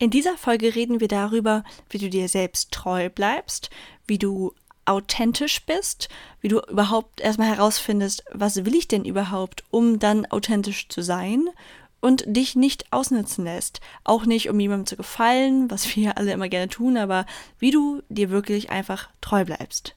In dieser Folge reden wir darüber, wie du dir selbst treu bleibst, wie du authentisch bist, wie du überhaupt erstmal herausfindest, was will ich denn überhaupt, um dann authentisch zu sein und dich nicht ausnutzen lässt. Auch nicht, um jemandem zu gefallen, was wir alle immer gerne tun, aber wie du dir wirklich einfach treu bleibst.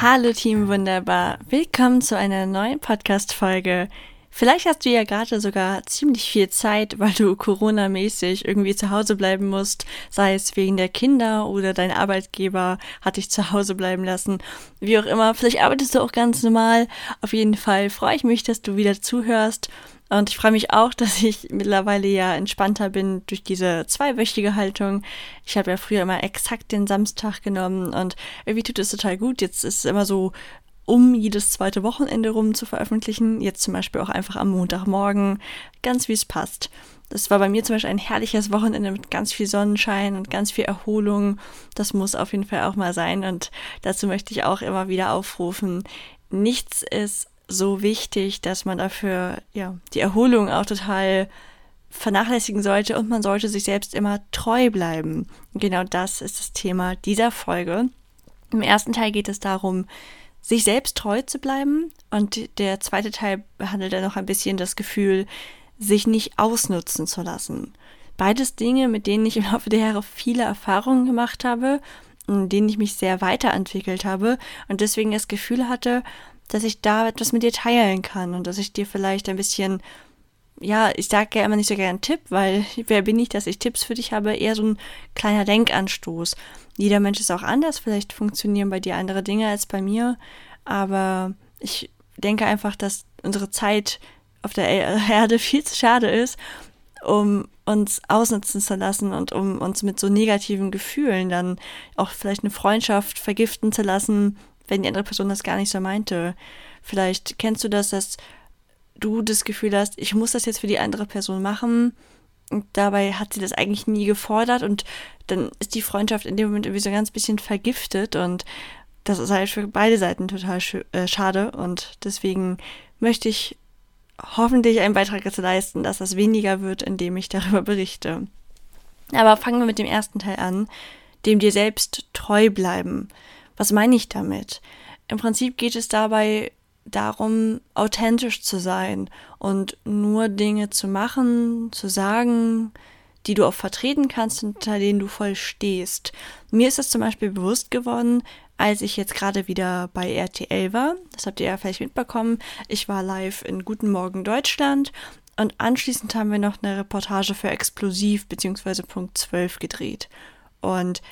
Hallo Team Wunderbar, willkommen zu einer neuen Podcast-Folge. Vielleicht hast du ja gerade sogar ziemlich viel Zeit, weil du Corona-mäßig irgendwie zu Hause bleiben musst, sei es wegen der Kinder oder dein Arbeitgeber hat dich zu Hause bleiben lassen. Wie auch immer, vielleicht arbeitest du auch ganz normal. Auf jeden Fall freue ich mich, dass du wieder zuhörst und ich freue mich auch, dass ich mittlerweile ja entspannter bin durch diese zweiwöchige Haltung. Ich habe ja früher immer exakt den Samstag genommen und irgendwie tut es total gut. Jetzt ist es immer so, um jedes zweite Wochenende rum zu veröffentlichen. Jetzt zum Beispiel auch einfach am Montagmorgen, ganz wie es passt. Das war bei mir zum Beispiel ein herrliches Wochenende mit ganz viel Sonnenschein und ganz viel Erholung. Das muss auf jeden Fall auch mal sein. Und dazu möchte ich auch immer wieder aufrufen. Nichts ist so wichtig, dass man dafür ja die Erholung auch total vernachlässigen sollte und man sollte sich selbst immer treu bleiben. Genau das ist das Thema dieser Folge. Im ersten Teil geht es darum, sich selbst treu zu bleiben und der zweite Teil behandelt dann noch ein bisschen das Gefühl, sich nicht ausnutzen zu lassen. Beides Dinge, mit denen ich im Laufe der Jahre viele Erfahrungen gemacht habe, in denen ich mich sehr weiterentwickelt habe und deswegen das Gefühl hatte, dass ich da etwas mit dir teilen kann und dass ich dir vielleicht ein bisschen, ja, ich sage ja immer nicht so gerne einen Tipp, weil wer bin ich, dass ich Tipps für dich habe, eher so ein kleiner Denkanstoß. Jeder Mensch ist auch anders, vielleicht funktionieren bei dir andere Dinge als bei mir, aber ich denke einfach, dass unsere Zeit auf der Erde viel zu schade ist, um uns ausnutzen zu lassen und um uns mit so negativen Gefühlen dann auch vielleicht eine Freundschaft vergiften zu lassen, wenn die andere Person das gar nicht so meinte. Vielleicht kennst du das, dass du das Gefühl hast, ich muss das jetzt für die andere Person machen. Und dabei hat sie das eigentlich nie gefordert und dann ist die Freundschaft in dem Moment irgendwie so ein ganz bisschen vergiftet und das ist halt für beide Seiten total äh, schade und deswegen möchte ich hoffentlich einen Beitrag dazu leisten, dass das weniger wird, indem ich darüber berichte. Aber fangen wir mit dem ersten Teil an, dem dir selbst treu bleiben. Was meine ich damit? Im Prinzip geht es dabei darum, authentisch zu sein und nur Dinge zu machen, zu sagen, die du auch vertreten kannst unter denen du voll stehst. Mir ist es zum Beispiel bewusst geworden, als ich jetzt gerade wieder bei RTL war. Das habt ihr ja vielleicht mitbekommen. Ich war live in Guten Morgen Deutschland und anschließend haben wir noch eine Reportage für Explosiv bzw. Punkt 12 gedreht. Und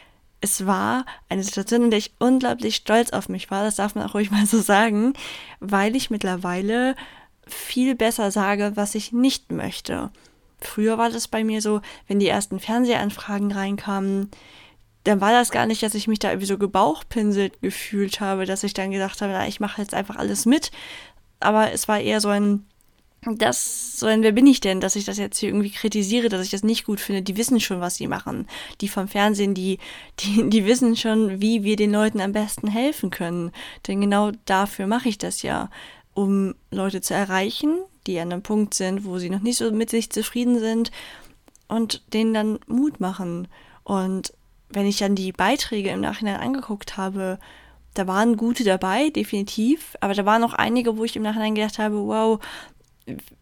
es war eine Situation, in der ich unglaublich stolz auf mich war, das darf man auch ruhig mal so sagen, weil ich mittlerweile viel besser sage, was ich nicht möchte. Früher war das bei mir so, wenn die ersten Fernsehanfragen reinkamen, dann war das gar nicht, dass ich mich da irgendwie so gebauchpinselt gefühlt habe, dass ich dann gedacht habe, na, ich mache jetzt einfach alles mit. Aber es war eher so ein, das, so wer bin ich denn, dass ich das jetzt hier irgendwie kritisiere, dass ich das nicht gut finde. Die wissen schon, was sie machen. Die vom Fernsehen, die, die, die wissen schon, wie wir den Leuten am besten helfen können. Denn genau dafür mache ich das ja, um Leute zu erreichen, die an einem Punkt sind, wo sie noch nicht so mit sich zufrieden sind und denen dann Mut machen. Und wenn ich dann die Beiträge im Nachhinein angeguckt habe, da waren gute dabei, definitiv, aber da waren auch einige, wo ich im Nachhinein gedacht habe, wow,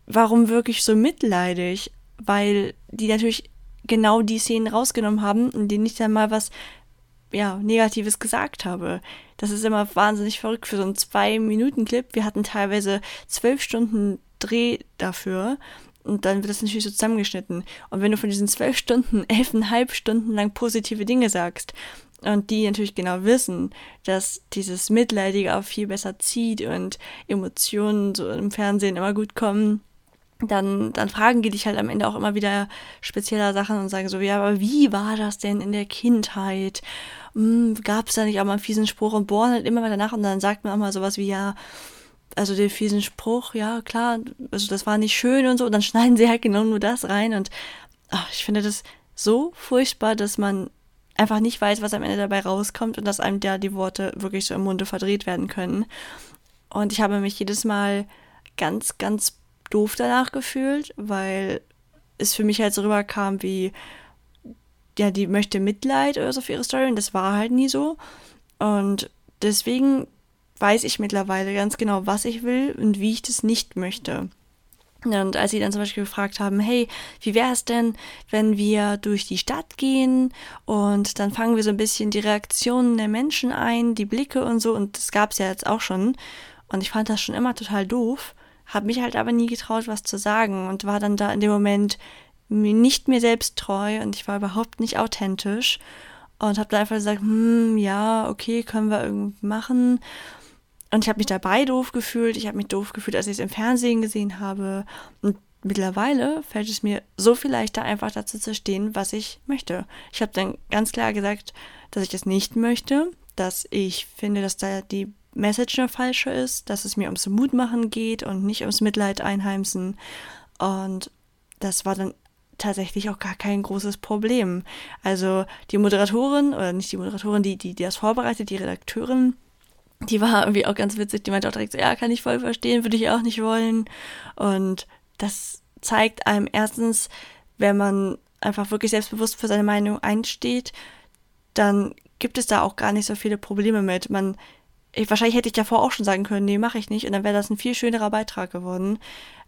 warum wirklich so mitleidig? Weil die natürlich genau die Szenen rausgenommen haben, in denen ich dann mal was ja, Negatives gesagt habe. Das ist immer wahnsinnig verrückt für so einen Zwei-Minuten-Clip. Wir hatten teilweise zwölf Stunden Dreh dafür. Und dann wird das natürlich so zusammengeschnitten. Und wenn du von diesen zwölf Stunden, elfeinhalb Stunden lang positive Dinge sagst, und die natürlich genau wissen, dass dieses Mitleidige auch viel besser zieht und Emotionen so im Fernsehen immer gut kommen, dann, dann fragen die dich halt am Ende auch immer wieder spezieller Sachen und sagen so, ja, aber wie war das denn in der Kindheit? Hm, Gab es da nicht auch mal einen fiesen Spruch und bohren halt immer weiter nach und dann sagt man auch mal sowas wie, ja, also den fiesen Spruch, ja, klar, also das war nicht schön und so, und dann schneiden sie halt genau nur das rein und ach, ich finde das so furchtbar, dass man einfach nicht weiß, was am Ende dabei rauskommt und dass einem da die Worte wirklich so im Munde verdreht werden können. Und ich habe mich jedes Mal ganz, ganz doof danach gefühlt, weil es für mich halt so rüberkam wie, ja, die möchte Mitleid oder so für ihre Story und das war halt nie so. Und deswegen weiß ich mittlerweile ganz genau, was ich will und wie ich das nicht möchte. Und als sie dann zum Beispiel gefragt haben, hey, wie wäre es denn, wenn wir durch die Stadt gehen? Und dann fangen wir so ein bisschen die Reaktionen der Menschen ein, die Blicke und so, und das gab es ja jetzt auch schon. Und ich fand das schon immer total doof, habe mich halt aber nie getraut, was zu sagen. Und war dann da in dem Moment nicht mir selbst treu. Und ich war überhaupt nicht authentisch. Und habe dann einfach gesagt, hm, ja, okay, können wir irgendwie machen. Und ich habe mich dabei doof gefühlt. Ich habe mich doof gefühlt, als ich es im Fernsehen gesehen habe. Und mittlerweile fällt es mir so viel leichter, einfach dazu zu stehen, was ich möchte. Ich habe dann ganz klar gesagt, dass ich das nicht möchte, dass ich finde, dass da die Message eine falsche ist, dass es mir ums Mutmachen geht und nicht ums Mitleid einheimsen. Und das war dann tatsächlich auch gar kein großes Problem. Also die Moderatorin, oder nicht die Moderatorin, die, die, die das vorbereitet, die Redakteurin, die war irgendwie auch ganz witzig. Die meinte auch direkt so, ja, kann ich voll verstehen, würde ich auch nicht wollen. Und das zeigt einem erstens, wenn man einfach wirklich selbstbewusst für seine Meinung einsteht, dann gibt es da auch gar nicht so viele Probleme mit. Man, ich, wahrscheinlich hätte ich davor auch schon sagen können, nee, mache ich nicht. Und dann wäre das ein viel schönerer Beitrag geworden.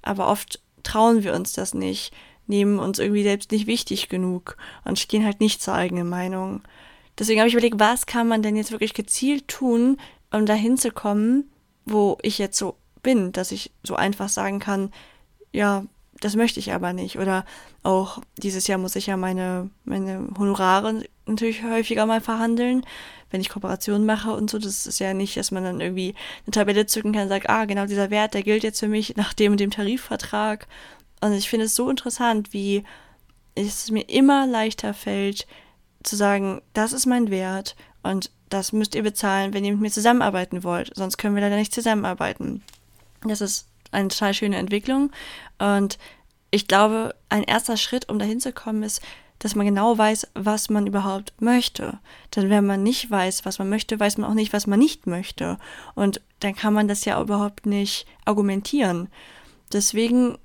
Aber oft trauen wir uns das nicht, nehmen uns irgendwie selbst nicht wichtig genug und stehen halt nicht zur eigenen Meinung. Deswegen habe ich überlegt, was kann man denn jetzt wirklich gezielt tun, um dahin zu kommen, wo ich jetzt so bin, dass ich so einfach sagen kann, ja, das möchte ich aber nicht. Oder auch dieses Jahr muss ich ja meine, meine Honorare natürlich häufiger mal verhandeln, wenn ich Kooperationen mache und so. Das ist ja nicht, dass man dann irgendwie eine Tabelle zücken kann und sagt, ah, genau dieser Wert, der gilt jetzt für mich nach dem und dem Tarifvertrag. Und ich finde es so interessant, wie es mir immer leichter fällt, zu sagen, das ist mein Wert und das müsst ihr bezahlen, wenn ihr mit mir zusammenarbeiten wollt. Sonst können wir leider nicht zusammenarbeiten. Das ist eine total schöne Entwicklung. Und ich glaube, ein erster Schritt, um dahin zu kommen, ist, dass man genau weiß, was man überhaupt möchte. Denn wenn man nicht weiß, was man möchte, weiß man auch nicht, was man nicht möchte. Und dann kann man das ja überhaupt nicht argumentieren. Deswegen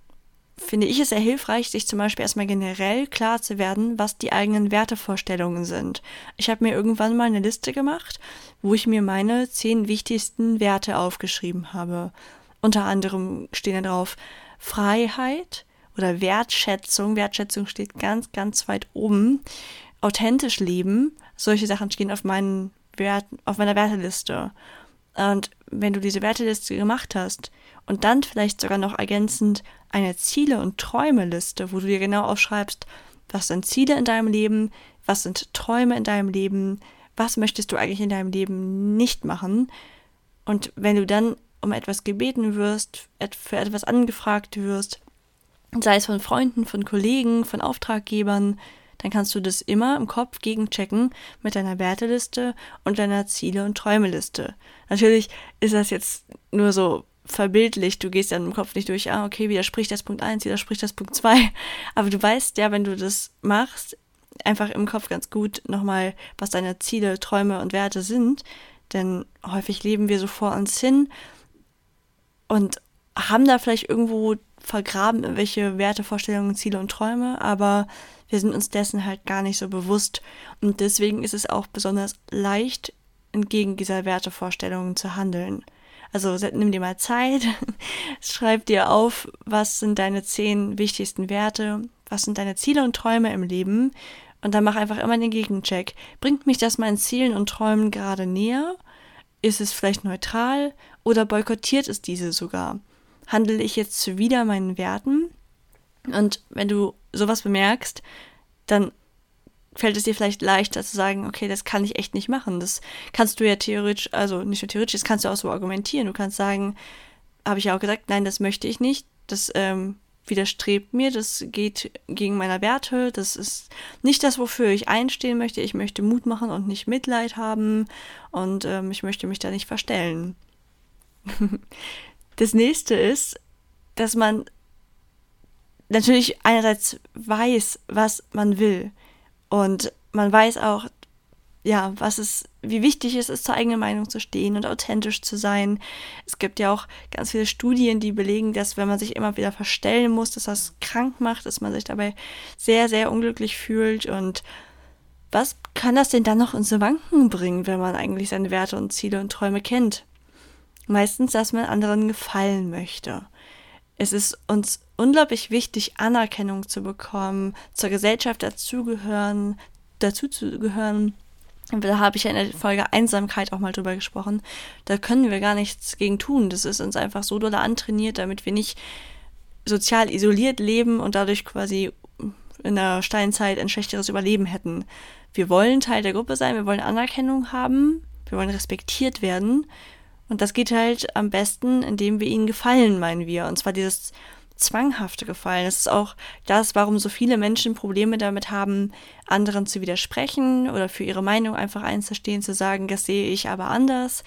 finde ich es sehr hilfreich, sich zum Beispiel erstmal generell klar zu werden, was die eigenen Wertevorstellungen sind. Ich habe mir irgendwann mal eine Liste gemacht, wo ich mir meine zehn wichtigsten Werte aufgeschrieben habe. Unter anderem stehen da drauf Freiheit oder Wertschätzung. Wertschätzung steht ganz, ganz weit oben. Authentisch leben. Solche Sachen stehen auf meinen Wert, auf meiner Werteliste. Und wenn du diese Werteliste gemacht hast und dann vielleicht sogar noch ergänzend eine Ziele- und Träumeliste, wo du dir genau aufschreibst, was sind Ziele in deinem Leben, was sind Träume in deinem Leben, was möchtest du eigentlich in deinem Leben nicht machen. Und wenn du dann um etwas gebeten wirst, für etwas angefragt wirst, sei es von Freunden, von Kollegen, von Auftraggebern, dann kannst du das immer im Kopf gegenchecken mit deiner Werteliste und deiner Ziele- und Träumeliste. Natürlich ist das jetzt nur so verbildlicht, du gehst dann im Kopf nicht durch, ah, okay, widerspricht das Punkt 1, widerspricht das Punkt 2. Aber du weißt ja, wenn du das machst, einfach im Kopf ganz gut nochmal, was deine Ziele, Träume und Werte sind. Denn häufig leben wir so vor uns hin und haben da vielleicht irgendwo vergraben, welche Werte, Vorstellungen, Ziele und Träume, aber wir sind uns dessen halt gar nicht so bewusst. Und deswegen ist es auch besonders leicht, entgegen dieser Wertevorstellungen zu handeln. Also nimm dir mal Zeit, schreib dir auf, was sind deine zehn wichtigsten Werte, was sind deine Ziele und Träume im Leben und dann mach einfach immer den Gegencheck. Bringt mich das meinen Zielen und Träumen gerade näher? Ist es vielleicht neutral oder boykottiert es diese sogar? Handle ich jetzt zuwider meinen Werten? Und wenn du sowas bemerkst, dann fällt es dir vielleicht leichter zu sagen, okay, das kann ich echt nicht machen. Das kannst du ja theoretisch, also nicht nur theoretisch, das kannst du auch so argumentieren. Du kannst sagen, habe ich ja auch gesagt, nein, das möchte ich nicht. Das ähm, widerstrebt mir, das geht gegen meine Werte, das ist nicht das, wofür ich einstehen möchte. Ich möchte Mut machen und nicht Mitleid haben und ähm, ich möchte mich da nicht verstellen. das nächste ist, dass man natürlich einerseits weiß, was man will und man weiß auch, ja, was es, wie wichtig es ist, zur eigenen Meinung zu stehen und authentisch zu sein. Es gibt ja auch ganz viele Studien, die belegen, dass wenn man sich immer wieder verstellen muss, dass das krank macht, dass man sich dabei sehr, sehr unglücklich fühlt. Und was kann das denn dann noch ins Wanken bringen, wenn man eigentlich seine Werte und Ziele und Träume kennt? Meistens, dass man anderen gefallen möchte. Es ist uns unglaublich wichtig, Anerkennung zu bekommen, zur Gesellschaft dazugehören, dazuzugehören da habe ich ja in der Folge Einsamkeit auch mal drüber gesprochen. Da können wir gar nichts gegen tun. Das ist uns einfach so doll antrainiert, damit wir nicht sozial isoliert leben und dadurch quasi in der Steinzeit ein schlechteres Überleben hätten. Wir wollen Teil der Gruppe sein, wir wollen Anerkennung haben, wir wollen respektiert werden. Und das geht halt am besten, indem wir ihnen gefallen, meinen wir. Und zwar dieses zwanghafte Gefallen. Es ist auch das, warum so viele Menschen Probleme damit haben, anderen zu widersprechen oder für ihre Meinung einfach einzustehen, zu sagen, das sehe ich aber anders,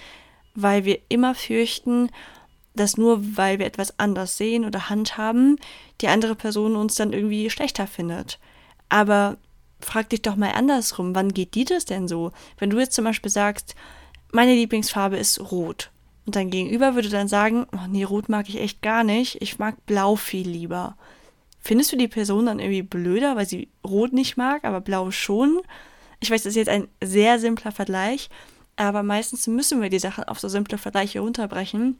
weil wir immer fürchten, dass nur weil wir etwas anders sehen oder handhaben, die andere Person uns dann irgendwie schlechter findet. Aber frag dich doch mal andersrum, wann geht dir das denn so? Wenn du jetzt zum Beispiel sagst, meine Lieblingsfarbe ist rot und dein Gegenüber würde dann sagen, oh nee, rot mag ich echt gar nicht, ich mag blau viel lieber. Findest du die Person dann irgendwie blöder, weil sie rot nicht mag, aber blau schon? Ich weiß, das ist jetzt ein sehr simpler Vergleich, aber meistens müssen wir die Sachen auf so simple Vergleiche runterbrechen,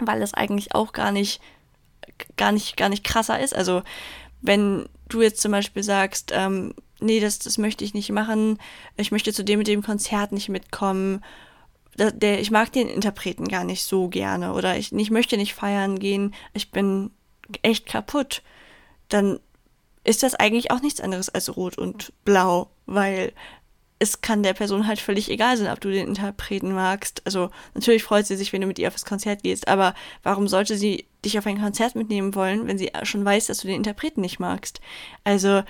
weil das eigentlich auch gar nicht, gar nicht, gar nicht krasser ist. Also, wenn du jetzt zum Beispiel sagst, ähm, nee, das, das möchte ich nicht machen, ich möchte zu dem mit dem Konzert nicht mitkommen der, ich mag den Interpreten gar nicht so gerne oder ich, ich möchte nicht feiern gehen, ich bin echt kaputt, dann ist das eigentlich auch nichts anderes als rot und blau, weil es kann der Person halt völlig egal sein, ob du den Interpreten magst. Also natürlich freut sie sich, wenn du mit ihr auf das Konzert gehst, aber warum sollte sie dich auf ein Konzert mitnehmen wollen, wenn sie schon weiß, dass du den Interpreten nicht magst? Also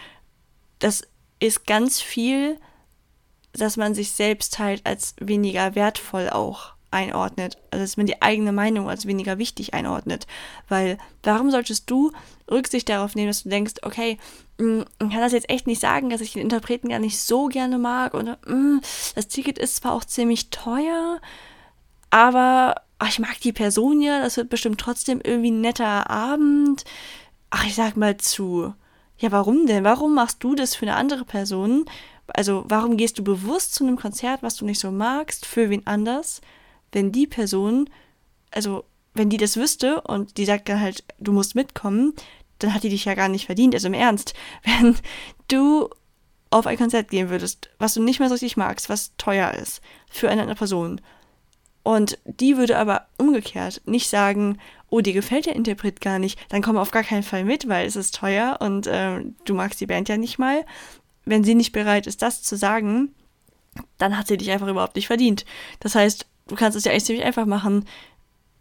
das ist ganz viel dass man sich selbst halt als weniger wertvoll auch einordnet, also dass man die eigene Meinung als weniger wichtig einordnet, weil warum solltest du Rücksicht darauf nehmen, dass du denkst, okay, mm, ich kann das jetzt echt nicht sagen, dass ich den Interpreten gar nicht so gerne mag oder mm, das Ticket ist zwar auch ziemlich teuer, aber ach, ich mag die Person ja, das wird bestimmt trotzdem irgendwie ein netter Abend. Ach, ich sag mal zu. Ja, warum denn? Warum machst du das für eine andere Person? Also warum gehst du bewusst zu einem Konzert, was du nicht so magst, für wen anders, wenn die Person, also wenn die das wüsste und die sagt dann halt, du musst mitkommen, dann hat die dich ja gar nicht verdient. Also im Ernst, wenn du auf ein Konzert gehen würdest, was du nicht mehr so richtig magst, was teuer ist für eine andere Person. Und die würde aber umgekehrt nicht sagen, oh, dir gefällt der Interpret gar nicht, dann komm auf gar keinen Fall mit, weil es ist teuer und äh, du magst die Band ja nicht mal, wenn sie nicht bereit ist, das zu sagen, dann hat sie dich einfach überhaupt nicht verdient. Das heißt, du kannst es ja echt ziemlich einfach machen.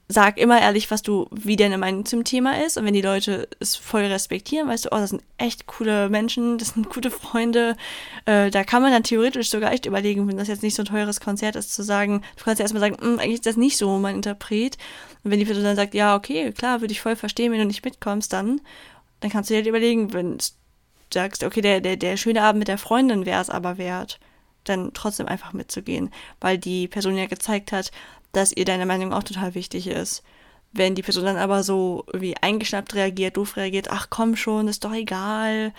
Sag immer ehrlich, was du, wie deine Meinung zum Thema ist. Und wenn die Leute es voll respektieren, weißt du, oh, das sind echt coole Menschen, das sind gute Freunde. Äh, da kann man dann theoretisch sogar echt überlegen, wenn das jetzt nicht so ein teures Konzert ist, zu sagen, du kannst ja erstmal sagen, hm, eigentlich ist das nicht so mein Interpret. Und wenn die Person dann sagt, ja, okay, klar, würde ich voll verstehen, wenn du nicht mitkommst, dann, dann kannst du dir halt überlegen, wenn es sagst, okay, der, der, der schöne Abend mit der Freundin wäre es aber wert, dann trotzdem einfach mitzugehen, weil die Person ja gezeigt hat, dass ihr deine Meinung auch total wichtig ist. Wenn die Person dann aber so irgendwie eingeschnappt reagiert, doof reagiert, ach komm schon, ist doch egal,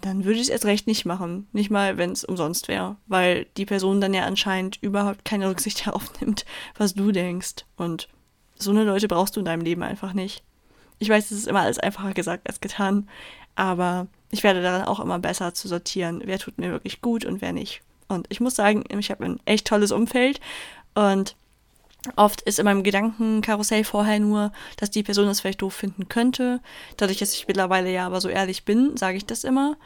dann würde ich es erst recht nicht machen. Nicht mal, wenn es umsonst wäre. Weil die Person dann ja anscheinend überhaupt keine Rücksicht darauf nimmt, was du denkst. Und so eine Leute brauchst du in deinem Leben einfach nicht. Ich weiß, es ist immer alles einfacher gesagt als getan. Aber ich werde daran auch immer besser zu sortieren, wer tut mir wirklich gut und wer nicht. Und ich muss sagen, ich habe ein echt tolles Umfeld und Oft ist in meinem Gedankenkarussell vorher nur, dass die Person das vielleicht doof finden könnte. Dadurch, dass ich mittlerweile ja aber so ehrlich bin, sage ich das immer.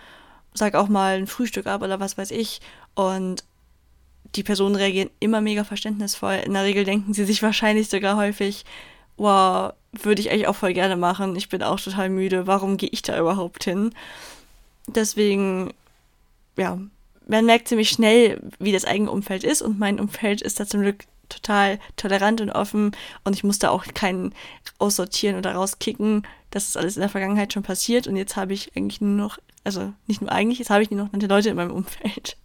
Sag auch mal ein Frühstück ab oder was weiß ich. Und die Personen reagieren immer mega verständnisvoll. In der Regel denken sie sich wahrscheinlich sogar häufig, wow, würde ich eigentlich auch voll gerne machen. Ich bin auch total müde. Warum gehe ich da überhaupt hin? Deswegen, ja, man merkt ziemlich schnell, wie das eigene Umfeld ist. Und mein Umfeld ist da zum Glück total tolerant und offen und ich musste auch keinen aussortieren oder rauskicken. Das ist alles in der Vergangenheit schon passiert und jetzt habe ich eigentlich nur noch, also nicht nur eigentlich, jetzt habe ich nur noch nette Leute in meinem Umfeld.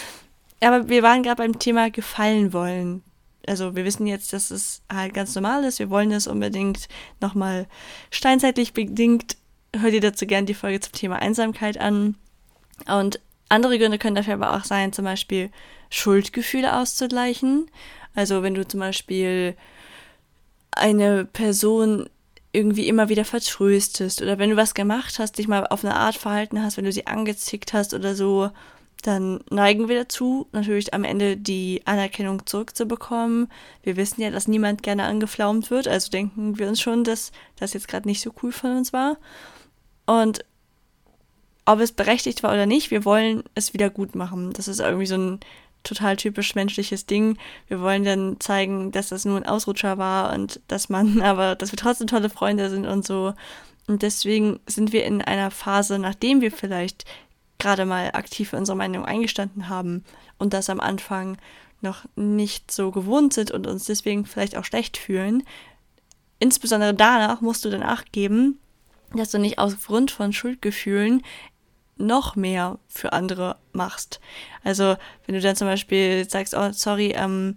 Aber wir waren gerade beim Thema gefallen wollen. Also wir wissen jetzt, dass es halt ganz normal ist. Wir wollen das unbedingt nochmal steinzeitlich bedingt. Hört ihr dazu gerne die Folge zum Thema Einsamkeit an. Und andere Gründe können dafür aber auch sein, zum Beispiel Schuldgefühle auszugleichen. Also wenn du zum Beispiel eine Person irgendwie immer wieder vertröstest oder wenn du was gemacht hast, dich mal auf eine Art verhalten hast, wenn du sie angezickt hast oder so, dann neigen wir dazu, natürlich am Ende die Anerkennung zurückzubekommen. Wir wissen ja, dass niemand gerne angeflaumt wird, also denken wir uns schon, dass das jetzt gerade nicht so cool von uns war. Und ob es berechtigt war oder nicht, wir wollen es wieder gut machen. Das ist irgendwie so ein total typisch menschliches Ding. Wir wollen dann zeigen, dass das nur ein Ausrutscher war und dass man, aber dass wir trotzdem tolle Freunde sind und so. Und deswegen sind wir in einer Phase, nachdem wir vielleicht gerade mal aktiv für unsere Meinung eingestanden haben und das am Anfang noch nicht so gewohnt sind und uns deswegen vielleicht auch schlecht fühlen. Insbesondere danach musst du dann Acht geben, dass du nicht aufgrund von Schuldgefühlen noch mehr für andere machst. Also wenn du dann zum Beispiel sagst, oh sorry, ähm,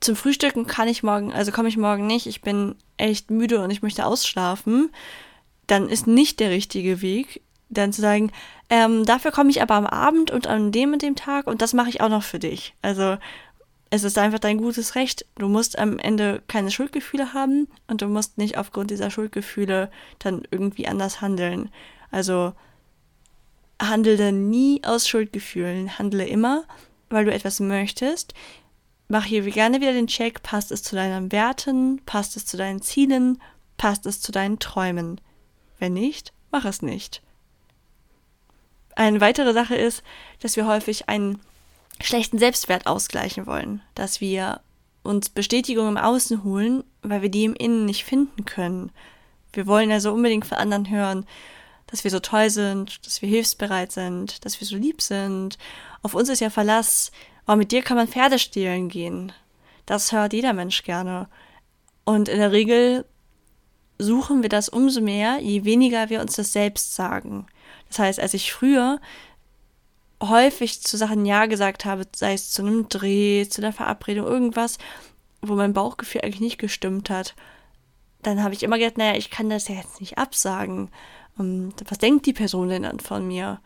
zum Frühstücken kann ich morgen, also komme ich morgen nicht, ich bin echt müde und ich möchte ausschlafen, dann ist nicht der richtige Weg, dann zu sagen, ähm, dafür komme ich aber am Abend und an dem und dem Tag und das mache ich auch noch für dich. Also es ist einfach dein gutes Recht. Du musst am Ende keine Schuldgefühle haben und du musst nicht aufgrund dieser Schuldgefühle dann irgendwie anders handeln. Also handle nie aus Schuldgefühlen, handle immer, weil du etwas möchtest. Mach hier gerne wieder den Check, passt es zu deinen Werten, passt es zu deinen Zielen, passt es zu deinen Träumen. Wenn nicht, mach es nicht. Eine weitere Sache ist, dass wir häufig einen schlechten Selbstwert ausgleichen wollen, dass wir uns Bestätigung im Außen holen, weil wir die im Innen nicht finden können. Wir wollen also unbedingt von anderen hören, dass wir so toll sind, dass wir hilfsbereit sind, dass wir so lieb sind. Auf uns ist ja Verlass. Aber mit dir kann man Pferde stehlen gehen. Das hört jeder Mensch gerne. Und in der Regel suchen wir das umso mehr, je weniger wir uns das selbst sagen. Das heißt, als ich früher häufig zu Sachen Ja gesagt habe, sei es zu einem Dreh, zu einer Verabredung, irgendwas, wo mein Bauchgefühl eigentlich nicht gestimmt hat, dann habe ich immer gedacht, naja, ich kann das ja jetzt nicht absagen. Und was denkt die Person denn dann von mir?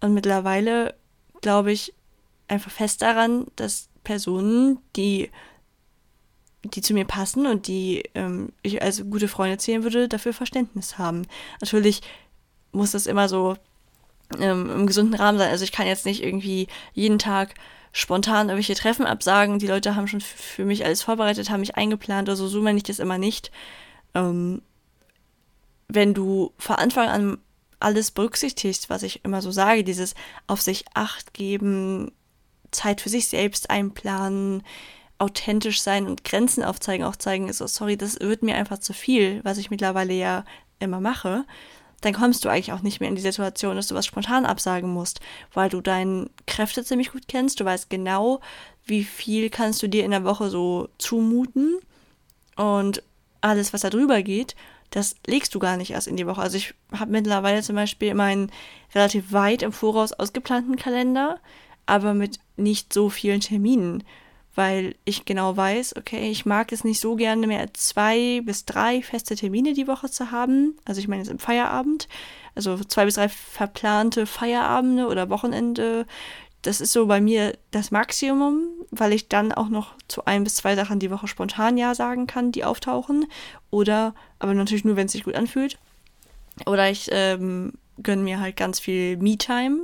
Und mittlerweile glaube ich einfach fest daran, dass Personen, die, die zu mir passen und die ähm, ich als gute Freunde zählen würde, dafür Verständnis haben. Natürlich muss das immer so ähm, im gesunden Rahmen sein. Also ich kann jetzt nicht irgendwie jeden Tag spontan irgendwelche Treffen absagen. Die Leute haben schon für mich alles vorbereitet, haben mich eingeplant oder so. So meine ich das immer nicht. Ähm, wenn du von Anfang an alles berücksichtigst, was ich immer so sage, dieses auf sich acht geben, Zeit für sich selbst einplanen, authentisch sein und Grenzen aufzeigen, auch zeigen, ist so, sorry, das wird mir einfach zu viel, was ich mittlerweile ja immer mache, dann kommst du eigentlich auch nicht mehr in die Situation, dass du was spontan absagen musst, weil du deine Kräfte ziemlich gut kennst, du weißt genau, wie viel kannst du dir in der Woche so zumuten und alles, was da drüber geht, das legst du gar nicht erst in die Woche. Also ich habe mittlerweile zum Beispiel meinen relativ weit im Voraus ausgeplanten Kalender, aber mit nicht so vielen Terminen. Weil ich genau weiß, okay, ich mag es nicht so gerne mehr zwei bis drei feste Termine die Woche zu haben. Also ich meine jetzt im Feierabend, also zwei bis drei verplante Feierabende oder Wochenende. Das ist so bei mir das Maximum, weil ich dann auch noch zu ein bis zwei Sachen die Woche spontan Ja sagen kann, die auftauchen. Oder, aber natürlich nur, wenn es sich gut anfühlt. Oder ich ähm, gönne mir halt ganz viel Me-Time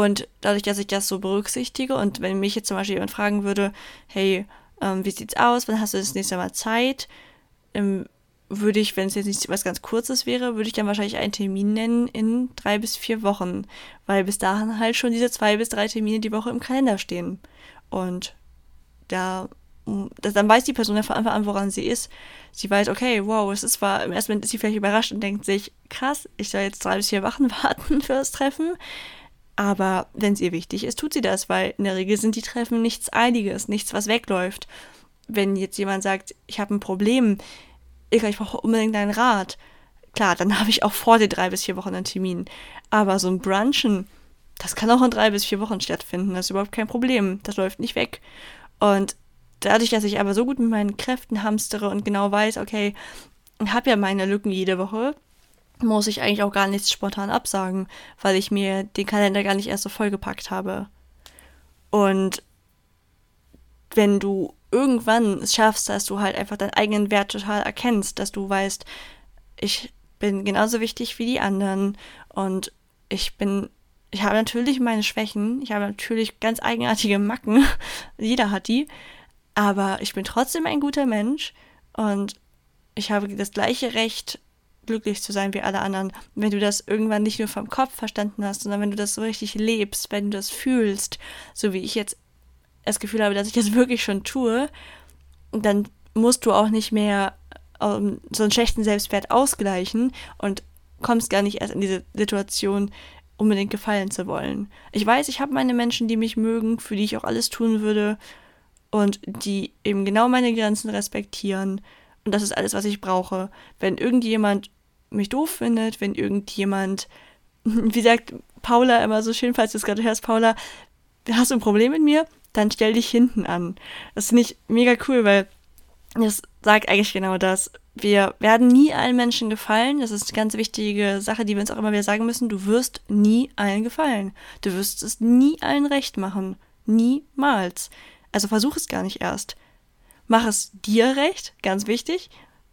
und dadurch, dass ich das so berücksichtige und wenn mich jetzt zum Beispiel jemand fragen würde, hey, ähm, wie sieht's aus, wann hast du das nächste Mal Zeit, ähm, würde ich, wenn es jetzt nicht was ganz Kurzes wäre, würde ich dann wahrscheinlich einen Termin nennen in drei bis vier Wochen, weil bis dahin halt schon diese zwei bis drei Termine die Woche im Kalender stehen. Und da, das, dann weiß die Person ja von Anfang an, woran sie ist. Sie weiß, okay, wow, es ist zwar, im ersten Moment ist sie vielleicht überrascht und denkt sich, krass, ich soll jetzt drei bis vier Wochen warten für das Treffen. Aber wenn es ihr wichtig ist, tut sie das, weil in der Regel sind die Treffen nichts Eiliges, nichts, was wegläuft. Wenn jetzt jemand sagt, ich habe ein Problem, ich brauche unbedingt einen Rat, klar, dann habe ich auch vor den drei bis vier Wochen einen Termin. Aber so ein Brunchen, das kann auch in drei bis vier Wochen stattfinden, das ist überhaupt kein Problem, das läuft nicht weg. Und dadurch, dass ich aber so gut mit meinen Kräften hamstere und genau weiß, okay, ich habe ja meine Lücken jede Woche, muss ich eigentlich auch gar nichts spontan absagen, weil ich mir den Kalender gar nicht erst so vollgepackt habe. Und wenn du irgendwann es schaffst, dass du halt einfach deinen eigenen Wert total erkennst, dass du weißt, ich bin genauso wichtig wie die anderen und ich bin, ich habe natürlich meine Schwächen, ich habe natürlich ganz eigenartige Macken, jeder hat die, aber ich bin trotzdem ein guter Mensch und ich habe das gleiche Recht, glücklich zu sein wie alle anderen. Wenn du das irgendwann nicht nur vom Kopf verstanden hast, sondern wenn du das so richtig lebst, wenn du das fühlst, so wie ich jetzt das Gefühl habe, dass ich das wirklich schon tue, dann musst du auch nicht mehr ähm, so einen schlechten Selbstwert ausgleichen und kommst gar nicht erst in diese Situation, unbedingt gefallen zu wollen. Ich weiß, ich habe meine Menschen, die mich mögen, für die ich auch alles tun würde und die eben genau meine Grenzen respektieren und das ist alles, was ich brauche. Wenn irgendjemand mich doof findet, wenn irgendjemand, wie sagt Paula immer so schön, falls du es gerade hörst, Paula, hast du ein Problem mit mir? Dann stell dich hinten an. Das finde ich mega cool, weil das sagt eigentlich genau das. Wir werden nie allen Menschen gefallen. Das ist eine ganz wichtige Sache, die wir uns auch immer wieder sagen müssen. Du wirst nie allen gefallen. Du wirst es nie allen recht machen. Niemals. Also versuch es gar nicht erst. Mach es dir recht, ganz wichtig.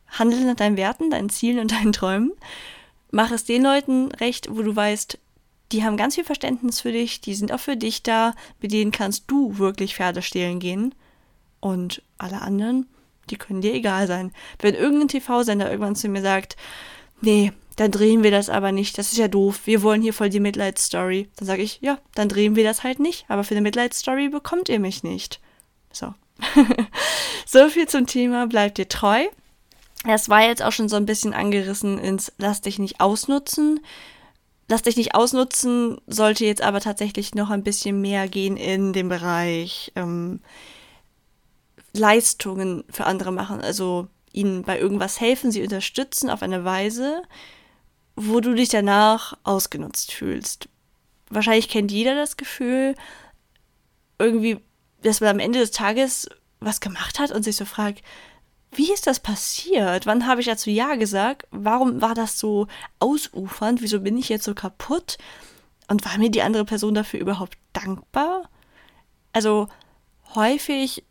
Handle nach deinen Werten, deinen Zielen und deinen Träumen. Mach es den Leuten recht, wo du weißt, die haben ganz viel Verständnis für dich, die sind auch für dich da, mit denen kannst du wirklich Pferde stehlen gehen. Und alle anderen, die können dir egal sein. Wenn irgendein TV-Sender irgendwann zu mir sagt, nee, dann drehen wir das aber nicht, das ist ja doof, wir wollen hier voll die Mitleidsstory, dann sage ich, ja, dann drehen wir das halt nicht, aber für eine Mitleidsstory bekommt ihr mich nicht. So, so viel zum Thema, bleibt dir treu. Das war jetzt auch schon so ein bisschen angerissen ins Lass dich nicht ausnutzen. Lass dich nicht ausnutzen sollte jetzt aber tatsächlich noch ein bisschen mehr gehen in den Bereich ähm, Leistungen für andere machen. Also ihnen bei irgendwas helfen, sie unterstützen auf eine Weise, wo du dich danach ausgenutzt fühlst. Wahrscheinlich kennt jeder das Gefühl, irgendwie dass man am Ende des Tages was gemacht hat und sich so fragt, wie ist das passiert? Wann habe ich dazu Ja gesagt? Warum war das so ausufernd? Wieso bin ich jetzt so kaputt? Und war mir die andere Person dafür überhaupt dankbar? Also häufig,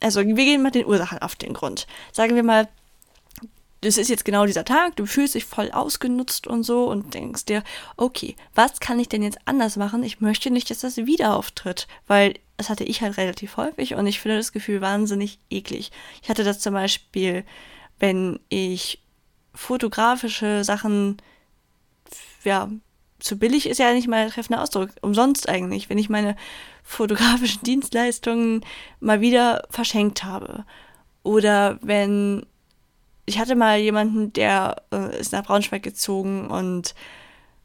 also wir gehen mal den Ursachen auf den Grund. Sagen wir mal, das ist jetzt genau dieser Tag, du fühlst dich voll ausgenutzt und so und denkst dir, okay, was kann ich denn jetzt anders machen? Ich möchte nicht, dass das wieder auftritt, weil das hatte ich halt relativ häufig und ich finde das Gefühl wahnsinnig eklig. Ich hatte das zum Beispiel, wenn ich fotografische Sachen, ja, zu billig ist ja nicht mal der treffende Ausdruck, umsonst eigentlich, wenn ich meine fotografischen Dienstleistungen mal wieder verschenkt habe. Oder wenn ich hatte mal jemanden, der äh, ist nach Braunschweig gezogen und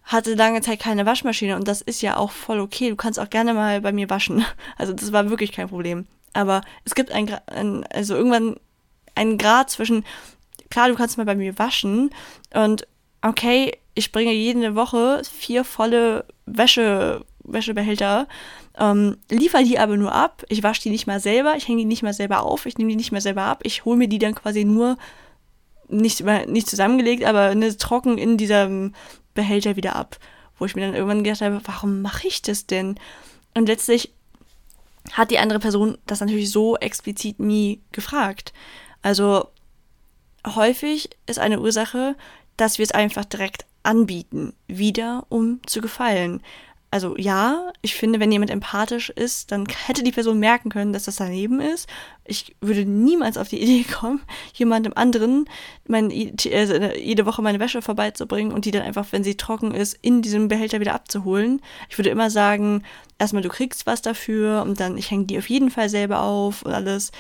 hatte lange Zeit keine Waschmaschine und das ist ja auch voll okay. Du kannst auch gerne mal bei mir waschen. Also das war wirklich kein Problem. Aber es gibt ein, ein also irgendwann einen Grad zwischen, klar, du kannst mal bei mir waschen und okay, ich bringe jede Woche vier volle Wäsche, Wäschebehälter, ähm, liefer die aber nur ab. Ich wasche die nicht mal selber, ich hänge die nicht mal selber auf, ich nehme die nicht mehr selber ab. Ich hole mir die dann quasi nur nicht, nicht zusammengelegt, aber ne, trocken in diesem Behälter wieder ab. Wo ich mir dann irgendwann gedacht habe, warum mache ich das denn? Und letztlich hat die andere Person das natürlich so explizit nie gefragt. Also häufig ist eine Ursache, dass wir es einfach direkt anbieten, wieder um zu gefallen. Also ja, ich finde, wenn jemand empathisch ist, dann hätte die Person merken können, dass das daneben ist. Ich würde niemals auf die Idee kommen, jemandem anderen mein, äh, jede Woche meine Wäsche vorbeizubringen und die dann einfach, wenn sie trocken ist, in diesem Behälter wieder abzuholen. Ich würde immer sagen, erstmal du kriegst was dafür und dann ich hänge die auf jeden Fall selber auf und alles.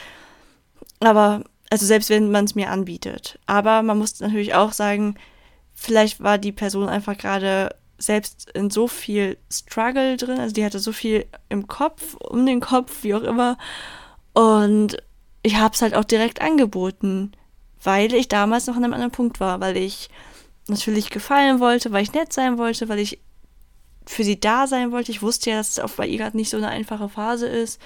Aber also selbst wenn man es mir anbietet. Aber man muss natürlich auch sagen, vielleicht war die Person einfach gerade selbst in so viel Struggle drin, also die hatte so viel im Kopf, um den Kopf, wie auch immer. Und ich habe es halt auch direkt angeboten, weil ich damals noch an einem anderen Punkt war, weil ich natürlich gefallen wollte, weil ich nett sein wollte, weil ich für sie da sein wollte. Ich wusste ja, dass es auch bei ihr gerade nicht so eine einfache Phase ist.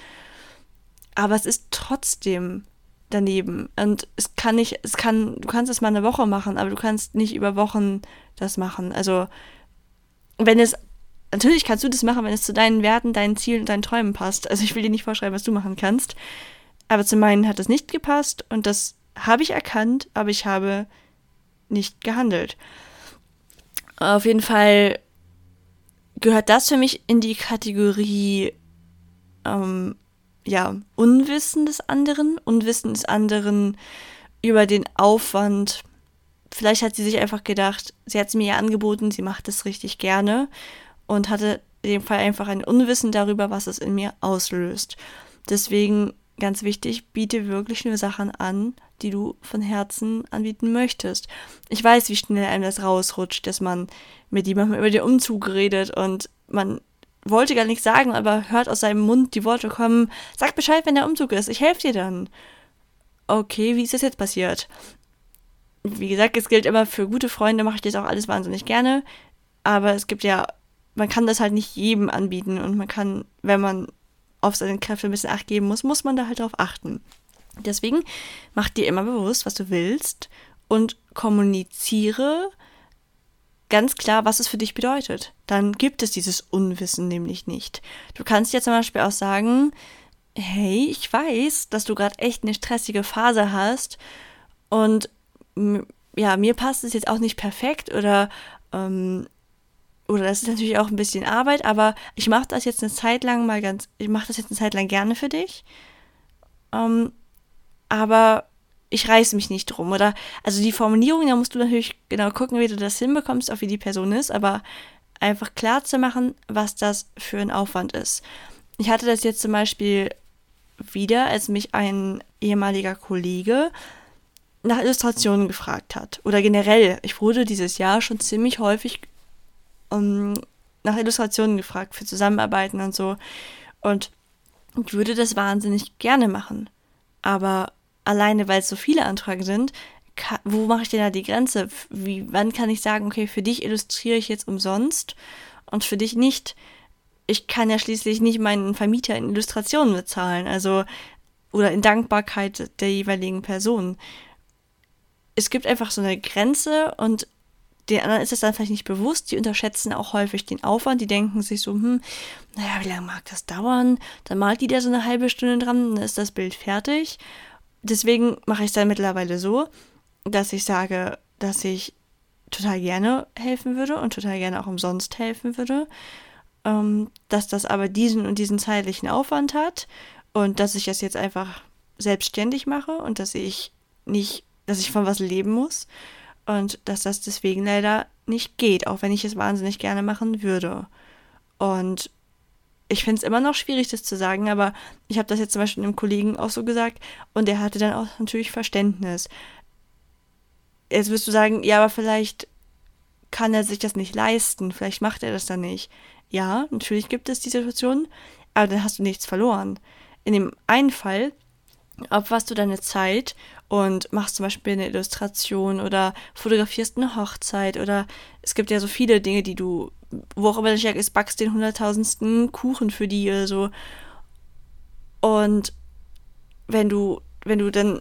Aber es ist trotzdem daneben. Und es kann nicht, es kann, du kannst es mal eine Woche machen, aber du kannst nicht über Wochen das machen. Also, wenn es, natürlich kannst du das machen, wenn es zu deinen Werten, deinen Zielen und deinen Träumen passt. Also, ich will dir nicht vorschreiben, was du machen kannst. Aber zu meinen hat es nicht gepasst und das habe ich erkannt, aber ich habe nicht gehandelt. Auf jeden Fall gehört das für mich in die Kategorie ähm, ja, Unwissen des anderen, Unwissen des anderen über den Aufwand. Vielleicht hat sie sich einfach gedacht, sie hat es mir ja angeboten, sie macht es richtig gerne und hatte in dem Fall einfach ein Unwissen darüber, was es in mir auslöst. Deswegen ganz wichtig, biete wirklich nur Sachen an, die du von Herzen anbieten möchtest. Ich weiß, wie schnell einem das rausrutscht, dass man mit jemandem über den Umzug redet und man wollte gar nichts sagen, aber hört aus seinem Mund die Worte kommen, sag Bescheid, wenn der Umzug ist, ich helfe dir dann. Okay, wie ist das jetzt passiert? Wie gesagt, es gilt immer für gute Freunde, mache ich das auch alles wahnsinnig gerne, aber es gibt ja, man kann das halt nicht jedem anbieten und man kann, wenn man auf seine Kräfte ein bisschen Acht geben muss, muss man da halt drauf achten. Deswegen mach dir immer bewusst, was du willst und kommuniziere ganz klar, was es für dich bedeutet. Dann gibt es dieses Unwissen nämlich nicht. Du kannst ja zum Beispiel auch sagen, hey, ich weiß, dass du gerade echt eine stressige Phase hast und ja, mir passt es jetzt auch nicht perfekt oder ähm, oder das ist natürlich auch ein bisschen Arbeit, aber ich mache das jetzt eine Zeit lang mal ganz, ich mache das jetzt eine Zeit lang gerne für dich. Ähm, aber ich reiß mich nicht drum. Oder, also die Formulierung, da musst du natürlich genau gucken, wie du das hinbekommst, auch wie die Person ist, aber einfach klar zu machen, was das für ein Aufwand ist. Ich hatte das jetzt zum Beispiel wieder, als mich ein ehemaliger Kollege nach Illustrationen gefragt hat. Oder generell, ich wurde dieses Jahr schon ziemlich häufig um, nach Illustrationen gefragt für Zusammenarbeiten und so. Und ich würde das wahnsinnig gerne machen. Aber alleine weil es so viele Anfragen sind, kann, wo mache ich denn da die Grenze? Wie, wann kann ich sagen, okay, für dich illustriere ich jetzt umsonst und für dich nicht? Ich kann ja schließlich nicht meinen Vermieter in Illustrationen bezahlen, also oder in Dankbarkeit der jeweiligen Person. Es gibt einfach so eine Grenze und den anderen ist es dann vielleicht nicht bewusst, die unterschätzen auch häufig den Aufwand, die denken sich so, hm, naja, wie lange mag das dauern? Dann malt die da so eine halbe Stunde dran, dann ist das Bild fertig. Deswegen mache ich es dann mittlerweile so, dass ich sage, dass ich total gerne helfen würde und total gerne auch umsonst helfen würde, ähm, dass das aber diesen und diesen zeitlichen Aufwand hat und dass ich das jetzt einfach selbstständig mache und dass ich nicht, dass ich von was leben muss und dass das deswegen leider nicht geht, auch wenn ich es wahnsinnig gerne machen würde. Und ich finde es immer noch schwierig, das zu sagen, aber ich habe das jetzt zum Beispiel einem Kollegen auch so gesagt und der hatte dann auch natürlich Verständnis. Jetzt wirst du sagen, ja, aber vielleicht kann er sich das nicht leisten, vielleicht macht er das dann nicht. Ja, natürlich gibt es die Situation, aber dann hast du nichts verloren. In dem einen Fall opferst du deine Zeit und machst zum Beispiel eine Illustration oder fotografierst eine Hochzeit oder es gibt ja so viele Dinge, die du, wo auch immer das ist, backst den hunderttausendsten Kuchen für die oder so. Und wenn du, wenn du dann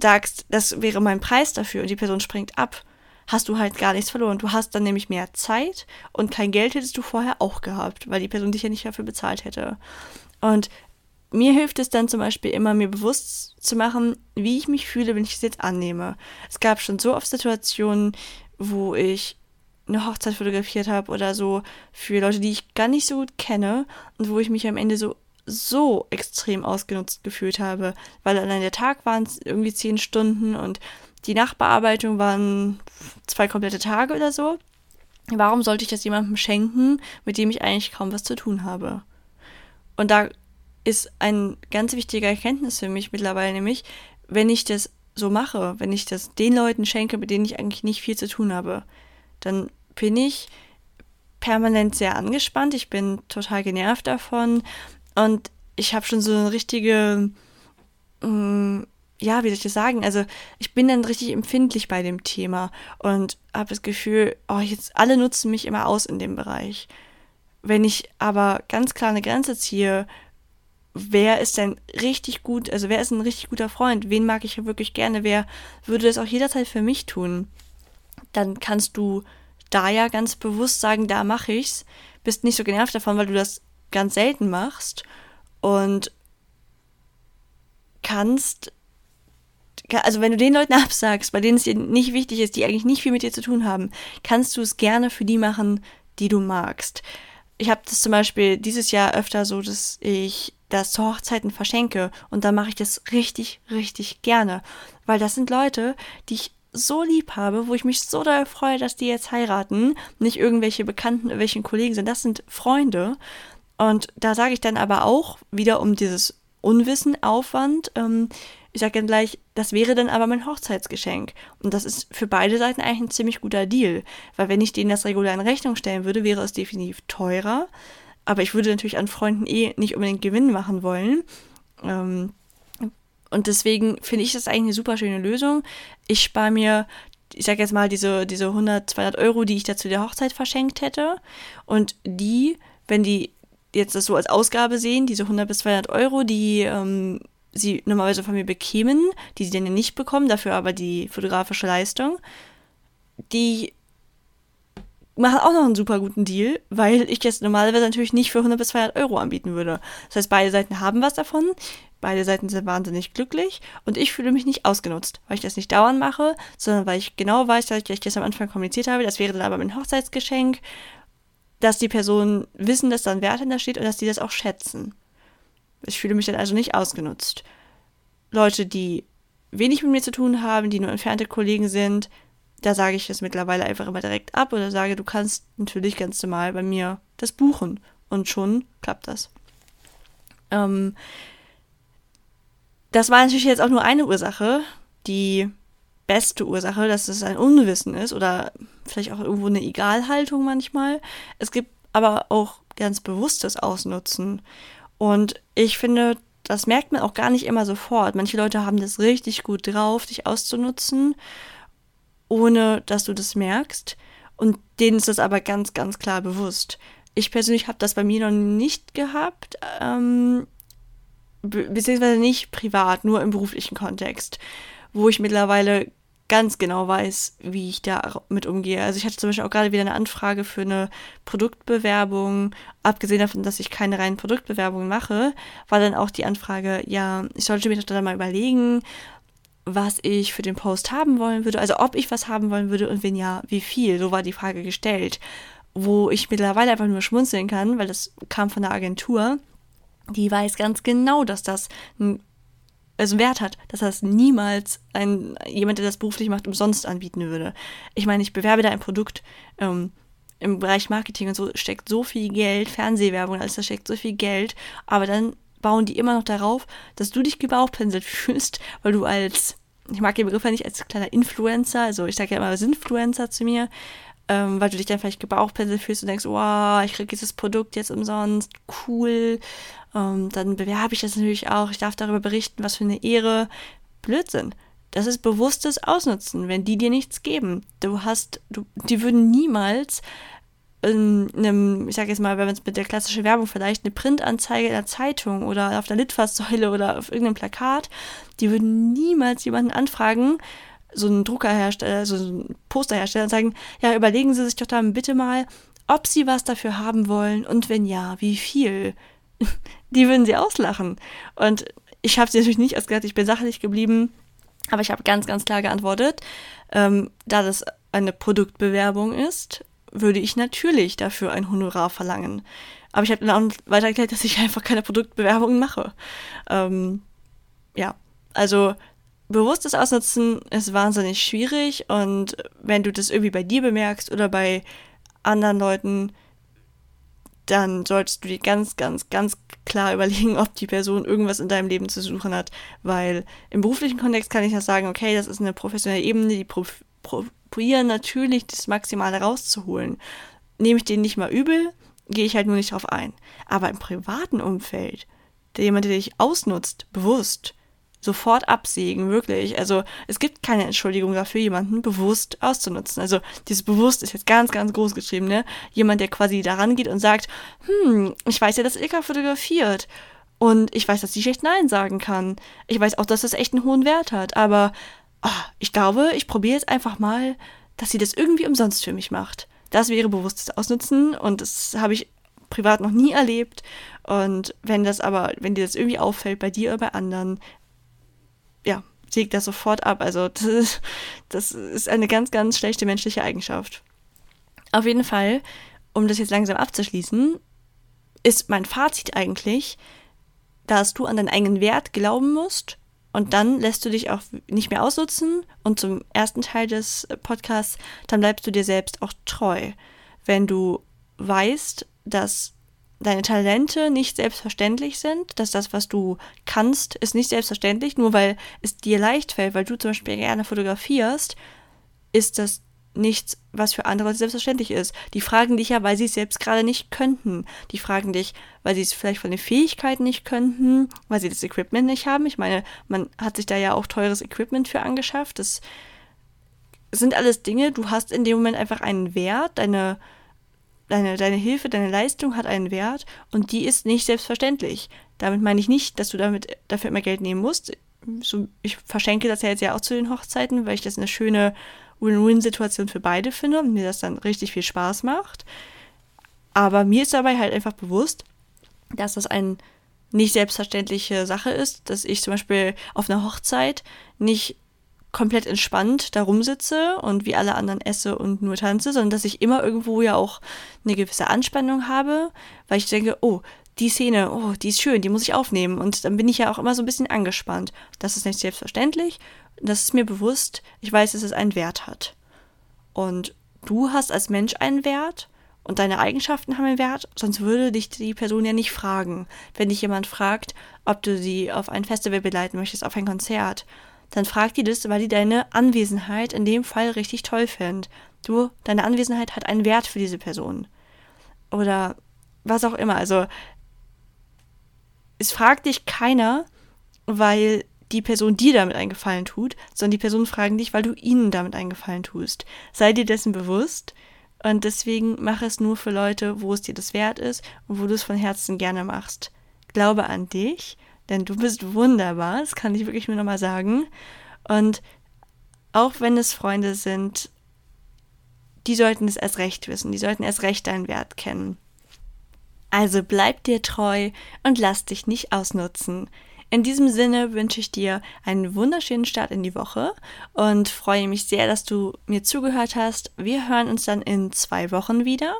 sagst, das wäre mein Preis dafür und die Person springt ab, hast du halt gar nichts verloren. Du hast dann nämlich mehr Zeit und kein Geld hättest du vorher auch gehabt, weil die Person dich ja nicht dafür bezahlt hätte. Und mir hilft es dann zum Beispiel immer, mir bewusst zu machen, wie ich mich fühle, wenn ich es jetzt annehme. Es gab schon so oft Situationen, wo ich eine Hochzeit fotografiert habe oder so für Leute, die ich gar nicht so gut kenne und wo ich mich am Ende so so extrem ausgenutzt gefühlt habe, weil allein der Tag waren es irgendwie zehn Stunden und die Nachbearbeitung waren zwei komplette Tage oder so. Warum sollte ich das jemandem schenken, mit dem ich eigentlich kaum was zu tun habe? Und da ist ein ganz wichtiger Erkenntnis für mich mittlerweile, nämlich, wenn ich das so mache, wenn ich das den Leuten schenke, mit denen ich eigentlich nicht viel zu tun habe, dann bin ich permanent sehr angespannt, ich bin total genervt davon und ich habe schon so eine richtige, mh, mm, ja, wie soll ich das sagen? Also ich bin dann richtig empfindlich bei dem Thema und habe das Gefühl, oh, jetzt alle nutzen mich immer aus in dem Bereich. Wenn ich aber ganz klar eine Grenze ziehe wer ist denn richtig gut, also wer ist ein richtig guter Freund, wen mag ich wirklich gerne, wer würde das auch jederzeit für mich tun, dann kannst du da ja ganz bewusst sagen, da mache ich's, bist nicht so genervt davon, weil du das ganz selten machst. Und kannst also wenn du den Leuten absagst, bei denen es dir nicht wichtig ist, die eigentlich nicht viel mit dir zu tun haben, kannst du es gerne für die machen, die du magst. Ich habe das zum Beispiel dieses Jahr öfter so, dass ich das zu Hochzeiten verschenke. Und dann mache ich das richtig, richtig gerne. Weil das sind Leute, die ich so lieb habe, wo ich mich so doll freue, dass die jetzt heiraten. Nicht irgendwelche Bekannten, irgendwelchen Kollegen sind. Das sind Freunde. Und da sage ich dann aber auch wieder um dieses Unwissen, Aufwand. Ähm, ich sage dann gleich, das wäre dann aber mein Hochzeitsgeschenk. Und das ist für beide Seiten eigentlich ein ziemlich guter Deal. Weil wenn ich denen das regulär in Rechnung stellen würde, wäre es definitiv teurer. Aber ich würde natürlich an Freunden eh nicht unbedingt Gewinn machen wollen. Ähm, und deswegen finde ich das eigentlich eine super schöne Lösung. Ich spare mir, ich sage jetzt mal, diese, diese 100, 200 Euro, die ich da zu der Hochzeit verschenkt hätte. Und die, wenn die jetzt das so als Ausgabe sehen, diese 100 bis 200 Euro, die ähm, sie normalerweise von mir bekämen, die sie dann nicht bekommen, dafür aber die fotografische Leistung, die machen auch noch einen super guten Deal, weil ich jetzt normalerweise natürlich nicht für 100 bis 200 Euro anbieten würde. Das heißt, beide Seiten haben was davon, beide Seiten sind wahnsinnig glücklich und ich fühle mich nicht ausgenutzt, weil ich das nicht dauernd mache, sondern weil ich genau weiß, dass ich das am Anfang kommuniziert habe, das wäre dann aber mein Hochzeitsgeschenk, dass die Personen wissen, dass da ein Wert hinter steht und dass die das auch schätzen. Ich fühle mich dann also nicht ausgenutzt. Leute, die wenig mit mir zu tun haben, die nur entfernte Kollegen sind, da sage ich es mittlerweile einfach immer direkt ab oder sage, du kannst natürlich ganz normal bei mir das buchen. Und schon klappt das. Ähm, das war natürlich jetzt auch nur eine Ursache, die beste Ursache, dass es ein Unwissen ist oder vielleicht auch irgendwo eine Egalhaltung manchmal. Es gibt aber auch ganz bewusstes Ausnutzen. Und ich finde, das merkt man auch gar nicht immer sofort. Manche Leute haben das richtig gut drauf, dich auszunutzen ohne dass du das merkst. Und denen ist das aber ganz, ganz klar bewusst. Ich persönlich habe das bei mir noch nicht gehabt, ähm, be beziehungsweise nicht privat, nur im beruflichen Kontext, wo ich mittlerweile ganz genau weiß, wie ich da mit umgehe. Also ich hatte zum Beispiel auch gerade wieder eine Anfrage für eine Produktbewerbung. Abgesehen davon, dass ich keine reinen Produktbewerbungen mache, war dann auch die Anfrage, ja, ich sollte mir doch da mal überlegen, was ich für den Post haben wollen würde, also ob ich was haben wollen würde und wenn ja, wie viel. So war die Frage gestellt, wo ich mittlerweile einfach nur schmunzeln kann, weil das kam von der Agentur. Die weiß ganz genau, dass das einen also Wert hat, dass das niemals ein, jemand, der das beruflich macht, umsonst anbieten würde. Ich meine, ich bewerbe da ein Produkt, ähm, im Bereich Marketing und so steckt so viel Geld, Fernsehwerbung, alles da steckt so viel Geld, aber dann bauen die immer noch darauf, dass du dich gebauchpinselt fühlst, weil du als, ich mag den Begriff ja nicht als kleiner Influencer, also ich sage ja immer Influencer zu mir, ähm, weil du dich dann vielleicht gebauchpinselt fühlst und denkst, wow, ich kriege dieses Produkt jetzt umsonst, cool. Ähm, dann bewerbe ich das natürlich auch. Ich darf darüber berichten, was für eine Ehre. Blödsinn. Das ist bewusstes Ausnutzen, wenn die dir nichts geben. Du hast, du, die würden niemals in einem, ich sage jetzt mal, wenn es mit der klassischen Werbung vielleicht, eine Printanzeige in der Zeitung oder auf der Litfaßsäule oder auf irgendeinem Plakat, die würden niemals jemanden anfragen, so einen Druckerhersteller, so einen Posterhersteller und sagen, ja, überlegen Sie sich doch dann bitte mal, ob Sie was dafür haben wollen und wenn ja, wie viel. Die würden sie auslachen. Und ich habe sie natürlich nicht ausgedacht, ich bin sachlich geblieben, aber ich habe ganz, ganz klar geantwortet, ähm, da das eine Produktbewerbung ist, würde ich natürlich dafür ein Honorar verlangen. Aber ich habe dann auch weiter erklärt, dass ich einfach keine Produktbewerbungen mache. Ähm, ja, also bewusstes Ausnutzen ist wahnsinnig schwierig und wenn du das irgendwie bei dir bemerkst oder bei anderen Leuten, dann solltest du dir ganz, ganz, ganz klar überlegen, ob die Person irgendwas in deinem Leben zu suchen hat. Weil im beruflichen Kontext kann ich ja sagen, okay, das ist eine professionelle Ebene, die probieren natürlich das Maximale rauszuholen. Nehme ich den nicht mal übel, gehe ich halt nur nicht drauf ein. Aber im privaten Umfeld, der jemand, der dich ausnutzt, bewusst, sofort absägen, wirklich. Also es gibt keine Entschuldigung dafür, jemanden bewusst auszunutzen. Also dieses bewusst ist jetzt ganz, ganz groß geschrieben, ne? Jemand, der quasi daran geht und sagt, hm, ich weiß ja, dass Ilka fotografiert. Und ich weiß, dass sie schlecht Nein sagen kann. Ich weiß auch, dass das echt einen hohen Wert hat. Aber oh, ich glaube, ich probiere jetzt einfach mal, dass sie das irgendwie umsonst für mich macht. Das wäre bewusstes Ausnutzen und das habe ich privat noch nie erlebt. Und wenn das aber, wenn dir das irgendwie auffällt bei dir oder bei anderen, ja, sägt das sofort ab. Also das ist, das ist eine ganz, ganz schlechte menschliche Eigenschaft. Auf jeden Fall, um das jetzt langsam abzuschließen, ist mein Fazit eigentlich, dass du an deinen eigenen Wert glauben musst und dann lässt du dich auch nicht mehr ausnutzen und zum ersten Teil des Podcasts, dann bleibst du dir selbst auch treu. Wenn du weißt, dass deine Talente nicht selbstverständlich sind, dass das, was du kannst, ist nicht selbstverständlich, nur weil es dir leicht fällt, weil du zum Beispiel gerne fotografierst, ist das nichts, was für andere selbstverständlich ist. Die fragen dich ja, weil sie es selbst gerade nicht könnten. Die fragen dich, weil sie es vielleicht von den Fähigkeiten nicht könnten, weil sie das Equipment nicht haben. Ich meine, man hat sich da ja auch teures Equipment für angeschafft. Das sind alles Dinge, du hast in dem Moment einfach einen Wert, deine deine, deine Hilfe, deine Leistung hat einen Wert und die ist nicht selbstverständlich. Damit meine ich nicht, dass du damit dafür immer Geld nehmen musst. So, ich verschenke das ja jetzt ja auch zu den Hochzeiten, weil ich das eine schöne Win-Win-Situation für beide finde und mir das dann richtig viel Spaß macht. Aber mir ist dabei halt einfach bewusst, dass das eine nicht selbstverständliche Sache ist, dass ich zum Beispiel auf einer Hochzeit nicht komplett entspannt da rumsitze und wie alle anderen esse und nur tanze, sondern dass ich immer irgendwo ja auch eine gewisse Anspannung habe, weil ich denke, oh, die Szene, oh, die ist schön, die muss ich aufnehmen. Und dann bin ich ja auch immer so ein bisschen angespannt. Das ist nicht selbstverständlich. Das ist mir bewusst. Ich weiß, dass es einen Wert hat. Und du hast als Mensch einen Wert und deine Eigenschaften haben einen Wert, sonst würde dich die Person ja nicht fragen. Wenn dich jemand fragt, ob du sie auf ein Festival begleiten möchtest, auf ein Konzert, dann fragt die das, weil die deine Anwesenheit in dem Fall richtig toll findet. Du, deine Anwesenheit hat einen Wert für diese Person. Oder was auch immer. Also, es fragt dich keiner, weil die Person dir damit einen Gefallen tut, sondern die Personen fragen dich, weil du ihnen damit einen Gefallen tust. Sei dir dessen bewusst und deswegen mach es nur für Leute, wo es dir das wert ist und wo du es von Herzen gerne machst. Glaube an dich denn du bist wunderbar, das kann ich wirklich nur nochmal sagen. Und auch wenn es Freunde sind, die sollten es erst recht wissen, die sollten erst recht deinen Wert kennen. Also bleib dir treu und lass dich nicht ausnutzen. In diesem Sinne wünsche ich dir einen wunderschönen Start in die Woche und freue mich sehr, dass du mir zugehört hast. Wir hören uns dann in zwei Wochen wieder.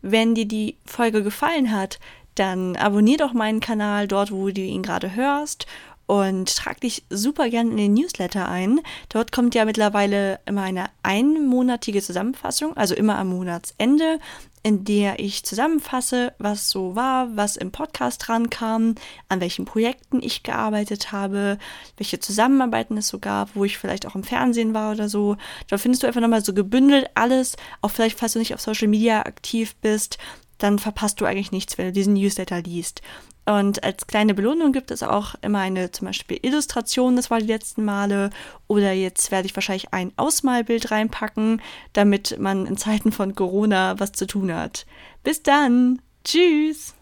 Wenn dir die Folge gefallen hat, dann abonnier doch meinen Kanal dort, wo du ihn gerade hörst und trag dich super gerne in den Newsletter ein. Dort kommt ja mittlerweile immer eine einmonatige Zusammenfassung, also immer am Monatsende, in der ich zusammenfasse, was so war, was im Podcast rankam, an welchen Projekten ich gearbeitet habe, welche Zusammenarbeiten es so gab, wo ich vielleicht auch im Fernsehen war oder so. Da findest du einfach nochmal so gebündelt alles, auch vielleicht, falls du nicht auf Social Media aktiv bist, dann verpasst du eigentlich nichts, wenn du diesen Newsletter liest. Und als kleine Belohnung gibt es auch immer eine zum Beispiel Illustration, das war die letzten Male. Oder jetzt werde ich wahrscheinlich ein Ausmalbild reinpacken, damit man in Zeiten von Corona was zu tun hat. Bis dann. Tschüss.